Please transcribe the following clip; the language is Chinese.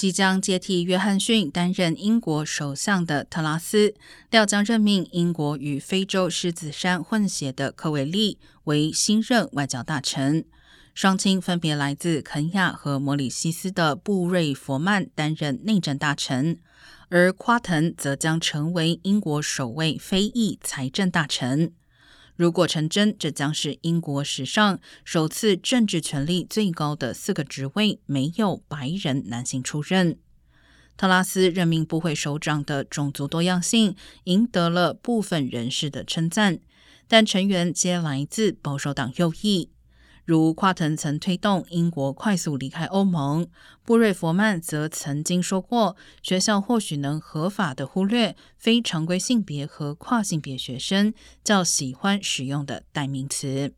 即将接替约翰逊担任英国首相的特拉斯，料将任命英国与非洲狮子山混血的科维利为新任外交大臣。双亲分别来自肯亚和摩里西斯的布瑞佛曼担任内政大臣，而夸腾则将成为英国首位非裔财政大臣。如果成真，这将是英国史上首次政治权力最高的四个职位没有白人男性出任。特拉斯任命部会首长的种族多样性赢得了部分人士的称赞，但成员皆来自保守党右翼。如夸腾曾推动英国快速离开欧盟，布瑞佛曼则曾经说过，学校或许能合法的忽略非常规性别和跨性别学生较喜欢使用的代名词。